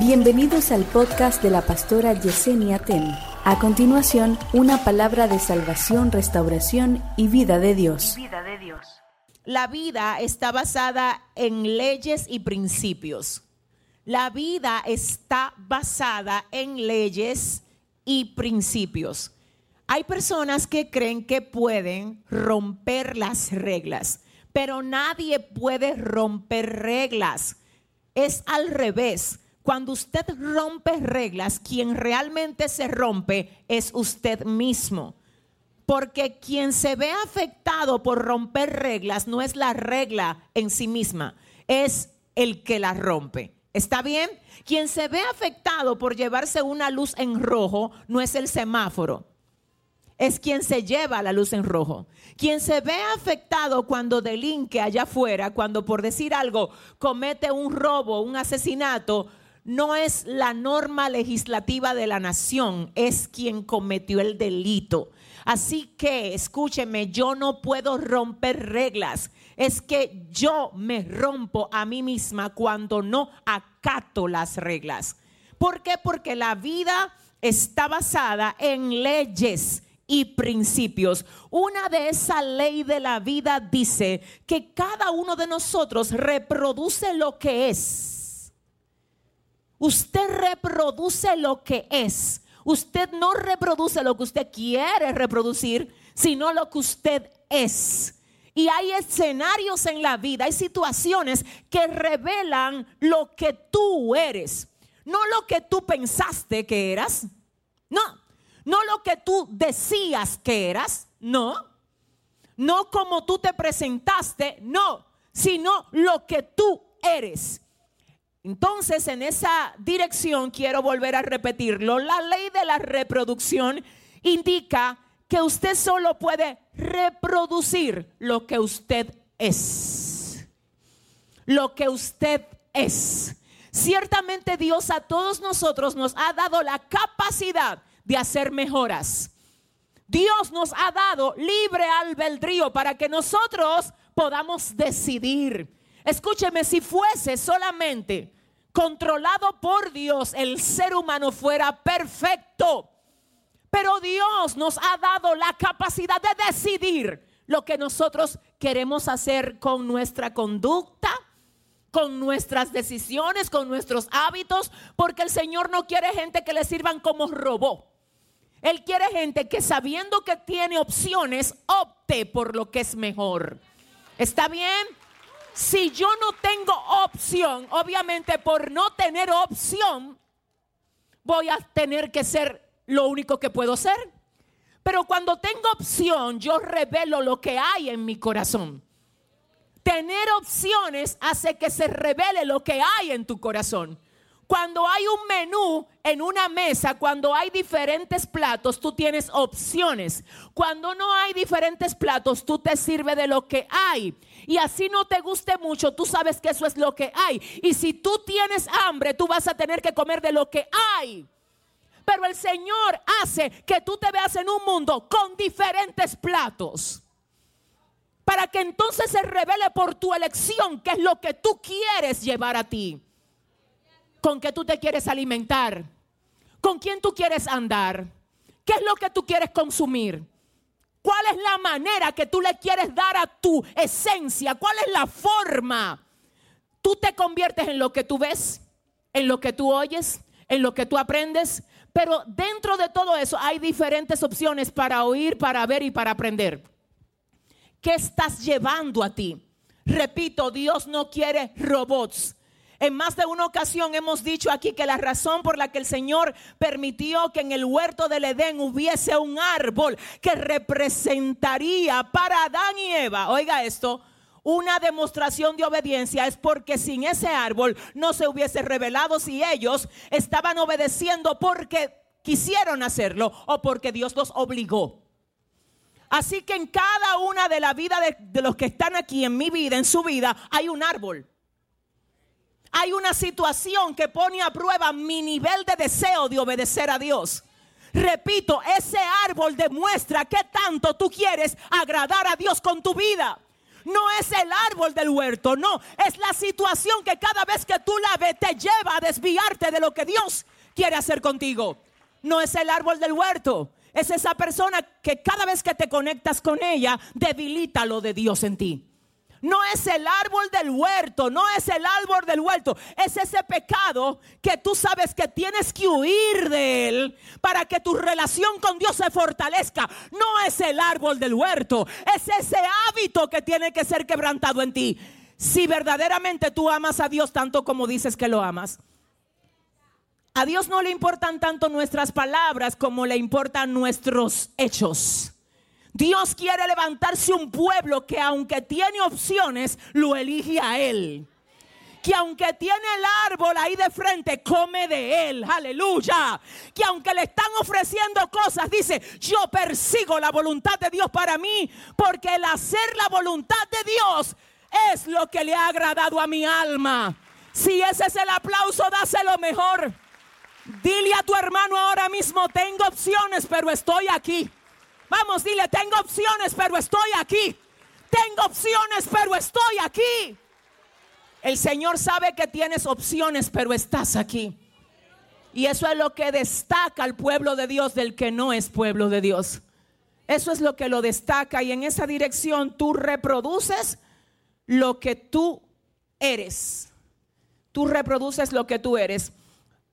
Bienvenidos al podcast de la pastora Yesenia Ten. A continuación, una palabra de salvación, restauración y vida de Dios. Vida de Dios. La vida está basada en leyes y principios. La vida está basada en leyes y principios. Hay personas que creen que pueden romper las reglas, pero nadie puede romper reglas. Es al revés. Cuando usted rompe reglas, quien realmente se rompe es usted mismo. Porque quien se ve afectado por romper reglas no es la regla en sí misma, es el que la rompe. ¿Está bien? Quien se ve afectado por llevarse una luz en rojo no es el semáforo, es quien se lleva la luz en rojo. Quien se ve afectado cuando delinque allá afuera, cuando por decir algo comete un robo, un asesinato, no es la norma legislativa de la nación, es quien cometió el delito. Así que, escúcheme, yo no puedo romper reglas. Es que yo me rompo a mí misma cuando no acato las reglas. ¿Por qué? Porque la vida está basada en leyes y principios. Una de esa ley de la vida dice que cada uno de nosotros reproduce lo que es Usted reproduce lo que es. Usted no reproduce lo que usted quiere reproducir, sino lo que usted es. Y hay escenarios en la vida, hay situaciones que revelan lo que tú eres. No lo que tú pensaste que eras. No. No lo que tú decías que eras. No. No como tú te presentaste. No. Sino lo que tú eres. Entonces, en esa dirección quiero volver a repetirlo. La ley de la reproducción indica que usted solo puede reproducir lo que usted es. Lo que usted es. Ciertamente Dios a todos nosotros nos ha dado la capacidad de hacer mejoras. Dios nos ha dado libre albedrío para que nosotros podamos decidir. Escúcheme, si fuese solamente controlado por Dios, el ser humano fuera perfecto. Pero Dios nos ha dado la capacidad de decidir lo que nosotros queremos hacer con nuestra conducta, con nuestras decisiones, con nuestros hábitos, porque el Señor no quiere gente que le sirvan como robot. Él quiere gente que sabiendo que tiene opciones, opte por lo que es mejor. ¿Está bien? Si yo no tengo opción, obviamente por no tener opción, voy a tener que ser lo único que puedo ser. Pero cuando tengo opción, yo revelo lo que hay en mi corazón. Tener opciones hace que se revele lo que hay en tu corazón. Cuando hay un menú en una mesa, cuando hay diferentes platos, tú tienes opciones. Cuando no hay diferentes platos, tú te sirves de lo que hay. Y así no te guste mucho, tú sabes que eso es lo que hay. Y si tú tienes hambre, tú vas a tener que comer de lo que hay. Pero el Señor hace que tú te veas en un mundo con diferentes platos. Para que entonces se revele por tu elección qué es lo que tú quieres llevar a ti con qué tú te quieres alimentar, con quién tú quieres andar, qué es lo que tú quieres consumir. ¿Cuál es la manera que tú le quieres dar a tu esencia? ¿Cuál es la forma? Tú te conviertes en lo que tú ves, en lo que tú oyes, en lo que tú aprendes. Pero dentro de todo eso hay diferentes opciones para oír, para ver y para aprender. ¿Qué estás llevando a ti? Repito, Dios no quiere robots. En más de una ocasión hemos dicho aquí que la razón por la que el Señor permitió que en el huerto del Edén hubiese un árbol que representaría para Adán y Eva, oiga esto, una demostración de obediencia es porque sin ese árbol no se hubiese revelado si ellos estaban obedeciendo porque quisieron hacerlo o porque Dios los obligó. Así que en cada una de la vida de, de los que están aquí, en mi vida, en su vida, hay un árbol hay una situación que pone a prueba mi nivel de deseo de obedecer a Dios. Repito, ese árbol demuestra que tanto tú quieres agradar a Dios con tu vida. No es el árbol del huerto, no. Es la situación que cada vez que tú la ves te lleva a desviarte de lo que Dios quiere hacer contigo. No es el árbol del huerto. Es esa persona que cada vez que te conectas con ella debilita lo de Dios en ti. No es el árbol del huerto, no es el árbol del huerto, es ese pecado que tú sabes que tienes que huir de él para que tu relación con Dios se fortalezca. No es el árbol del huerto, es ese hábito que tiene que ser quebrantado en ti. Si verdaderamente tú amas a Dios tanto como dices que lo amas. A Dios no le importan tanto nuestras palabras como le importan nuestros hechos. Dios quiere levantarse un pueblo que aunque tiene opciones, lo elige a Él. Que aunque tiene el árbol ahí de frente, come de él. Aleluya. Que aunque le están ofreciendo cosas, dice, yo persigo la voluntad de Dios para mí. Porque el hacer la voluntad de Dios es lo que le ha agradado a mi alma. Si ese es el aplauso, dáselo mejor. Dile a tu hermano ahora mismo, tengo opciones, pero estoy aquí. Vamos, dile, tengo opciones, pero estoy aquí. Tengo opciones, pero estoy aquí. El Señor sabe que tienes opciones, pero estás aquí. Y eso es lo que destaca al pueblo de Dios del que no es pueblo de Dios. Eso es lo que lo destaca y en esa dirección tú reproduces lo que tú eres. Tú reproduces lo que tú eres.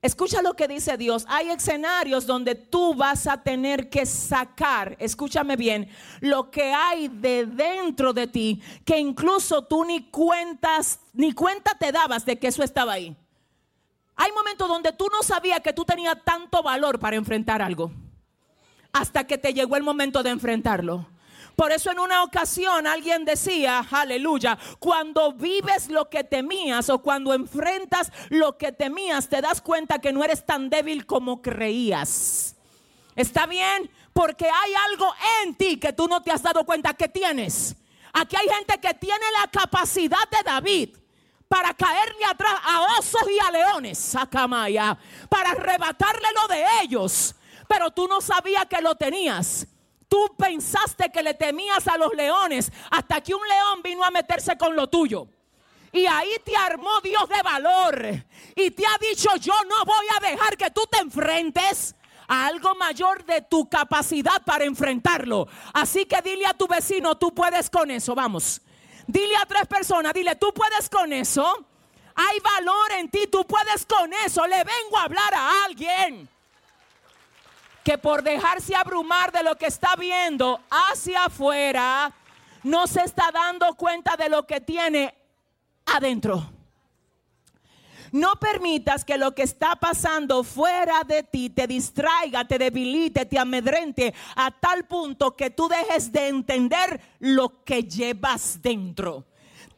Escucha lo que dice Dios. Hay escenarios donde tú vas a tener que sacar, escúchame bien, lo que hay de dentro de ti, que incluso tú ni cuentas, ni cuenta te dabas de que eso estaba ahí. Hay momentos donde tú no sabías que tú tenías tanto valor para enfrentar algo, hasta que te llegó el momento de enfrentarlo. Por eso en una ocasión alguien decía, aleluya, cuando vives lo que temías o cuando enfrentas lo que temías, te das cuenta que no eres tan débil como creías. ¿Está bien? Porque hay algo en ti que tú no te has dado cuenta que tienes. Aquí hay gente que tiene la capacidad de David para caerle atrás a osos y a leones, sacamaya, para arrebatarle lo de ellos. Pero tú no sabías que lo tenías. Tú pensaste que le temías a los leones hasta que un león vino a meterse con lo tuyo. Y ahí te armó Dios de valor. Y te ha dicho, yo no voy a dejar que tú te enfrentes a algo mayor de tu capacidad para enfrentarlo. Así que dile a tu vecino, tú puedes con eso, vamos. Dile a tres personas, dile, tú puedes con eso. Hay valor en ti, tú puedes con eso. Le vengo a hablar a alguien que por dejarse abrumar de lo que está viendo hacia afuera, no se está dando cuenta de lo que tiene adentro. No permitas que lo que está pasando fuera de ti te distraiga, te debilite, te amedrente a tal punto que tú dejes de entender lo que llevas dentro.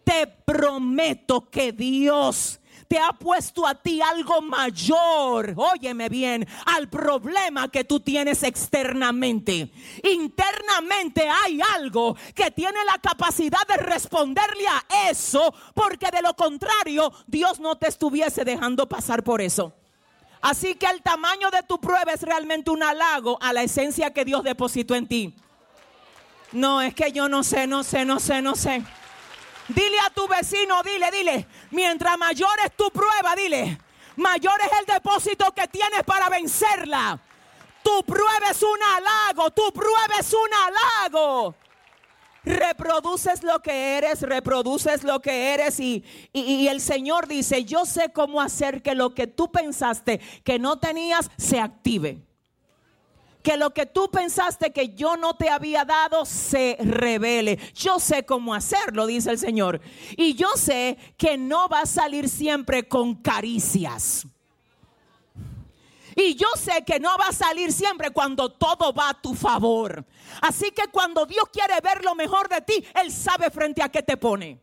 Te prometo que Dios te ha puesto a ti algo mayor, óyeme bien, al problema que tú tienes externamente. Internamente hay algo que tiene la capacidad de responderle a eso, porque de lo contrario Dios no te estuviese dejando pasar por eso. Así que el tamaño de tu prueba es realmente un halago a la esencia que Dios depositó en ti. No, es que yo no sé, no sé, no sé, no sé. Dile a tu vecino, dile, dile, mientras mayor es tu prueba, dile, mayor es el depósito que tienes para vencerla. Tu prueba es un halago, tu prueba es un halago. Reproduces lo que eres, reproduces lo que eres y, y, el Señor dice, yo sé cómo hacer que lo que tú pensaste que no tenías se active que lo que tú pensaste que yo no te había dado se revele. Yo sé cómo hacerlo, dice el Señor. Y yo sé que no va a salir siempre con caricias. Y yo sé que no va a salir siempre cuando todo va a tu favor. Así que cuando Dios quiere ver lo mejor de ti, Él sabe frente a qué te pone.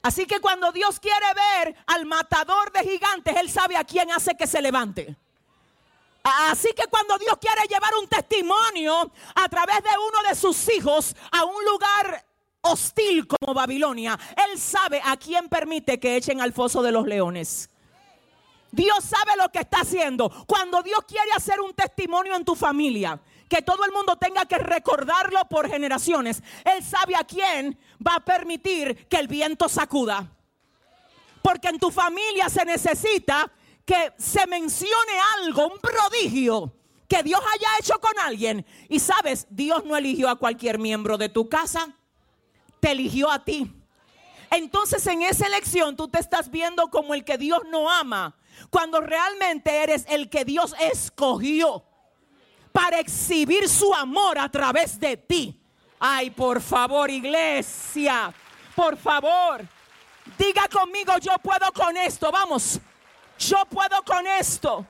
Así que cuando Dios quiere ver al matador de gigantes, Él sabe a quién hace que se levante. Así que cuando Dios quiere llevar un testimonio a través de uno de sus hijos a un lugar hostil como Babilonia, Él sabe a quién permite que echen al foso de los leones. Dios sabe lo que está haciendo. Cuando Dios quiere hacer un testimonio en tu familia, que todo el mundo tenga que recordarlo por generaciones. Él sabe a quién va a permitir que el viento sacuda. Porque en tu familia se necesita que se mencione algo, un prodigio que Dios haya hecho con alguien. Y sabes, Dios no eligió a cualquier miembro de tu casa, te eligió a ti. Entonces en esa elección tú te estás viendo como el que Dios no ama, cuando realmente eres el que Dios escogió para exhibir su amor a través de ti. Ay, por favor, iglesia, por favor, diga conmigo, yo puedo con esto, vamos, yo puedo con esto.